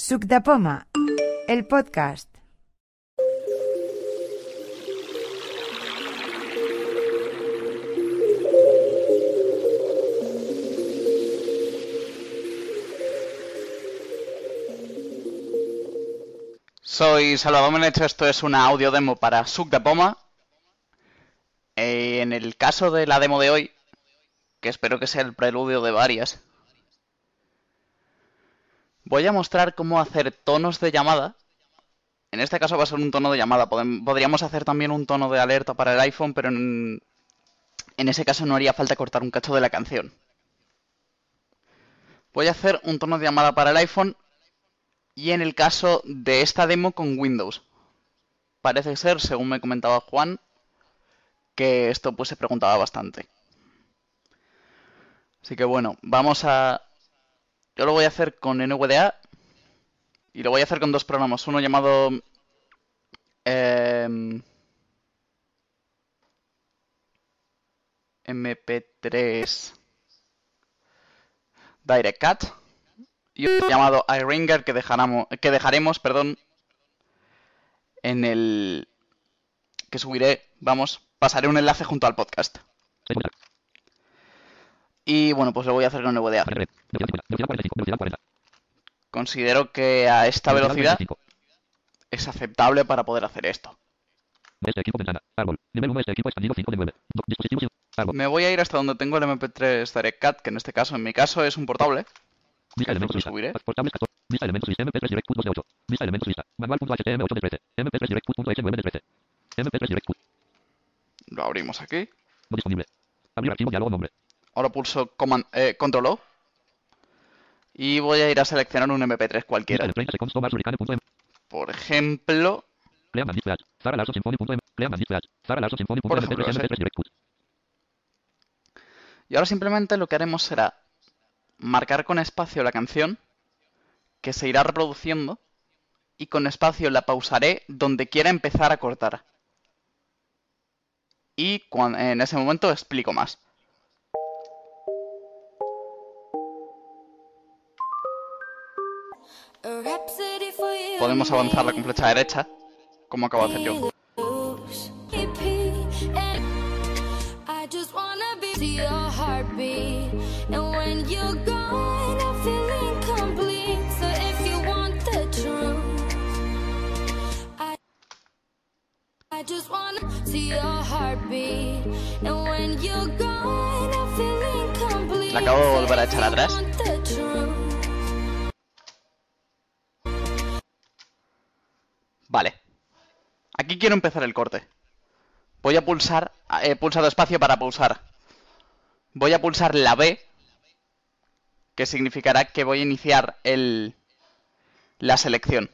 Suc el podcast. Soy Salvador Menecho, esto es una audio demo para Suc de Poma. Eh, en el caso de la demo de hoy, que espero que sea el preludio de varias, voy a mostrar cómo hacer tonos de llamada. En este caso va a ser un tono de llamada. Podríamos hacer también un tono de alerta para el iPhone, pero en, en ese caso no haría falta cortar un cacho de la canción. Voy a hacer un tono de llamada para el iPhone y en el caso de esta demo con Windows. Parece ser, según me comentaba Juan, que esto pues se preguntaba bastante. Así que bueno, vamos a... Yo lo voy a hacer con NVDA y lo voy a hacer con dos programas. Uno llamado... em, MP3 Direct Cut y otro llamado iRinger que que dejaremos, perdón, en el que subiré, vamos, pasaré un enlace junto al podcast. Y bueno, pues lo voy a hacer con NVDA. Considero que a esta velocidad es aceptable para poder hacer esto. Equipo ventana. Árbol. Nivel 1 equipo expandido 5 de 9. Do- dispositivos. Árbol. Me voy a ir hasta donde tengo el MP3 Direct Cut, que en este caso, en mi caso, es un portable. Vista elementos lo lista. subiré. Portables 14. Vista elementos lista. MP3 Direct Cut 2 de 8. Vista elementos lista. Manual.htm 8 de 13. MP3 Direct Cut 9 de 13. MP3 Direct Cut. Lo abrimos aquí. No disponible. Abrir archivo diálogo nombre. Ahora pulso command, eh, Control O. Y voy a ir a seleccionar un MP3 Vista cualquiera. de 30 seconds Thomas Hurricane.m. Por ejemplo, Por ejemplo, MP3 ese. MP3 Direct Cut. y ahora simplemente lo que haremos será marcar con espacio la canción, que se irá reproduciendo, y con espacio la pausaré donde quiera empezar a cortar. Y en ese momento explico más. Podemos avanzarla con flecha derecha, como acabo de hacer yo. I just wanna see your heartbeat. And when you're gone, I feel incomplete. La acabo de volver a echar atrás. Aquí quiero empezar el corte. Voy a pulsar, he pulsado espacio para pulsar. Voy a pulsar la B, que significará que voy a iniciar el, la selección.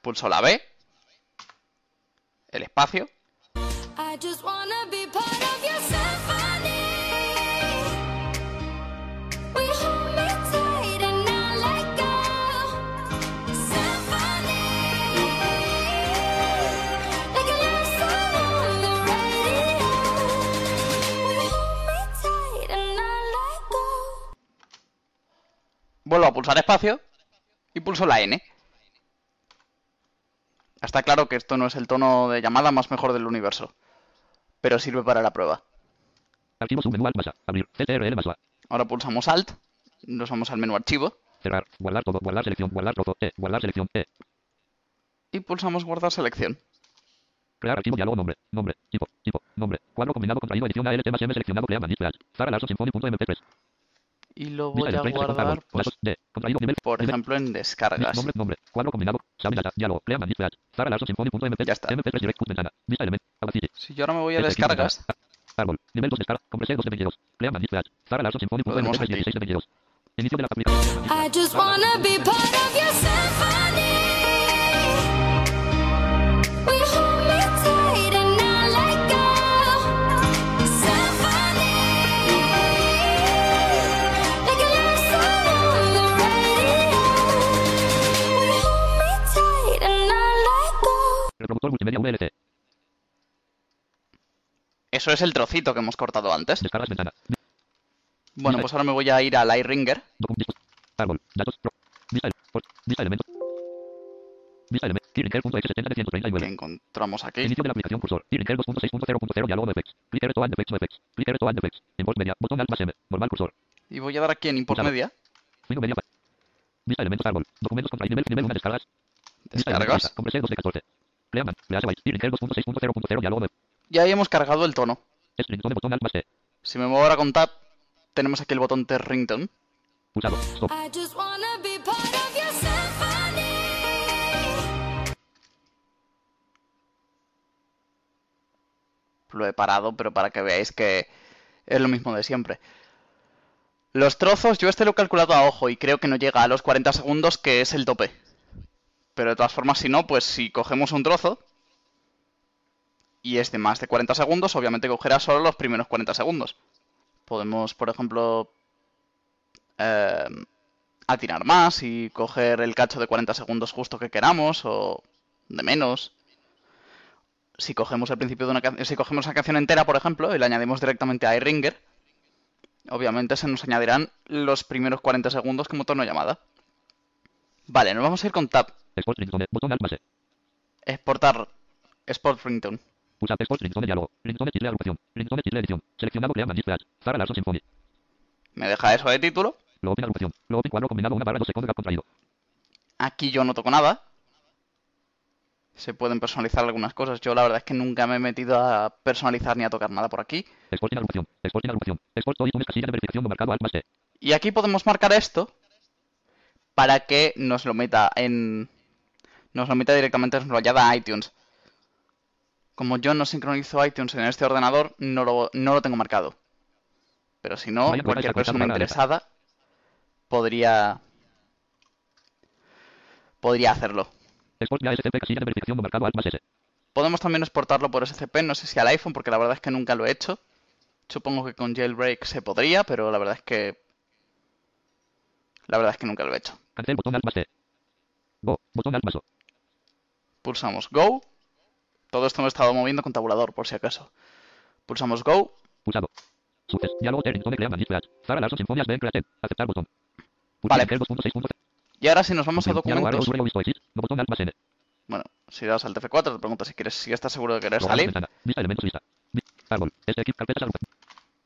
Pulso la B, el espacio, vuelvo a pulsar espacio y pulso la N. Está claro que esto no es el tono de llamada más mejor del universo, pero sirve para la prueba. Archivo submenú alt más A. Abrir. CTRL más A. Ahora pulsamos Alt, nos vamos al menú Archivo Cerrar. Guardar todo. Guardar selección. Guardar trozo. E. Guardar selección. E. y pulsamos Guardar selección. Crear archivo diálogo nombre. Nombre. Tipo. Tipo. Nombre. Cuadro combinado contraído edición ALT más M seleccionado Cleaman Dispatch. Zara Larso Symphony.mp3. Y lo voy a 30 seconds. guardar, pues, por nivel. ejemplo, en descargas. Ya está. MP3 Direct Cut ventana, vista element, Audacity, Si yo ahora me voy a descargas, ventana, árbol, nivel 2 descarga, compresión 2 de 22, Cleaman Dispatch, Zara Larso Podemos Symphony.mp3 aquí. 16 de 22. Inicio de la aplicación. Eso es el trocito que hemos cortado antes. Bueno, pues ahora me voy a ir al iRinger docu- dispo- Árbol. Datos. Pro. Vista. ele- por- Vista elementos. Vista elementos. Kirrinker.x70 de que 139. encontramos aquí. Inicio de la aplicación cursor. Kirrinker 2.6.0.0 diálogo de effects. Clicker to add effects to effects. Clicker to add effects. Import media. Botón alt más M. Normal cursor. Y voy a dar aquí en Import. Media. Menú media. Vista elementos árbol. Documentos contra nivel nivel 1 descargas. Vista elementos Descargas. lista. Compressor 2 de 14. Clearman. Lease bytes. Kirrinker 2.6.0.0 diálogo de Y ahí hemos cargado el tono. Zone botón alt más T. Si me muevo ahora con Tab, tenemos aquí el botón de ringtone. Pulsado. Stop. I just wanna be part of your symphony. Lo he parado, pero para que veáis que es lo mismo de siempre. Los trozos, yo este lo he calculado a ojo y creo que no llega a los 40 segundos, que es el tope. Pero de todas formas, si no, pues si cogemos un trozo y es de más de 40 segundos, obviamente cogerá solo los primeros 40 segundos. Podemos, por ejemplo, eh, atinar más y coger el cacho de 40 segundos justo que queramos o de menos si cogemos el principio de una canción, si cogemos una canción entera, por ejemplo, y la añadimos directamente a iRinger, obviamente se nos añadirán los primeros 40 segundos como tono de llamada. Vale, nos vamos a ir con Tab. Export. Botón. Exportar Export Ringtone. Pulsa export ringtone diálogo. Ringtone title agrupación. Ringtone title edición. Seleccionado Clearman Display. Zara Larson Symphony. Me deja eso de título. Lo open agrupación. Lo open cuadro combinado una barra 2 segundos gap contraído. Aquí yo no toco nada. Se pueden personalizar algunas cosas. Yo la verdad es que nunca me he metido a personalizar ni a tocar nada por aquí. Export en agrupación. Export en agrupación. Export todo iTunes casilla de verificación no marcado alt más. Y aquí podemos marcar esto para que nos lo meta en. Nos lo meta directamente enrollada a iTunes. Como yo no sincronizo iTunes en este ordenador, no lo, no lo tengo marcado. Pero si no, Vaya, cualquier pues, persona interesada podría. podría hacerlo. Podemos también exportarlo por SCP, no sé si al iPhone, porque la verdad es que nunca lo he hecho. Supongo que con jailbreak se podría, pero la verdad es que. La verdad es que nunca lo he hecho. Pulsamos Go. Todo esto me he estado moviendo con tabulador, por si acaso. Pulsamos Go. Pulsado. Success. Diálogo. Zara Larson Symphonias Ben Created. Aceptar botón. Vale. Ringtone 2.6.0. Y ahora si nos vamos a documentos. Bueno, si das al TF4 te pregunta si quieres, si estás seguro de querer salir. Vista elementos lista. Árbol. Este.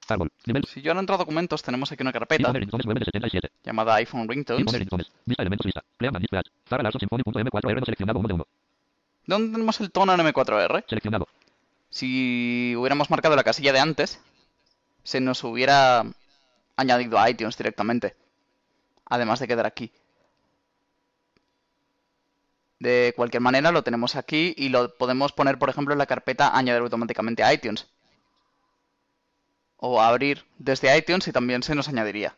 Árbol. Nivel. Si yo ahora entro a documentos, tenemos aquí una carpeta de ringtones 9 de 77. llamada iPhone Ringtones. Vista elementos lista. Display. Zara Larson Symphony.m4R no seleccionado 1 de 1. Donde tenemos el tono en M4R. Seleccionado. Si hubiéramos marcado la casilla de antes, se nos hubiera añadido a iTunes directamente. Además de quedar aquí. De cualquier manera lo tenemos aquí y lo podemos poner, por ejemplo, en la carpeta añadir automáticamente a iTunes. O abrir desde iTunes y también se nos añadiría.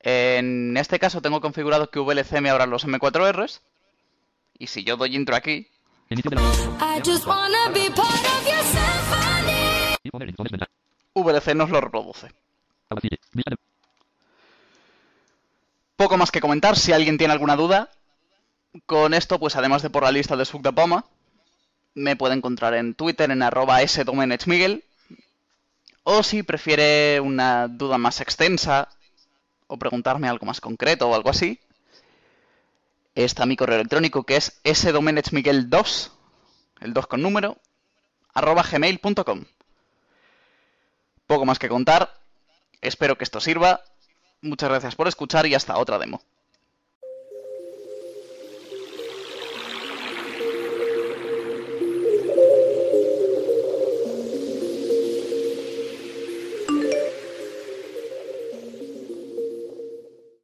En este caso tengo configurado que VLC me abra los M4Rs. Y si yo doy intro aquí, Inicio de la. VLC nos lo reproduce. Poco más que comentar, si alguien tiene alguna duda. Con esto, pues además de por la lista de Sug de Poma, me puede encontrar en Twitter en arroba sdomenechmiguel. O si prefiere una duda más extensa, o preguntarme algo más concreto o algo así, está mi correo electrónico que es sdomenechmiguel2, el 2 con número, arroba gmail.com. Poco más que contar, espero que esto sirva. Muchas gracias por escuchar y hasta otra demo.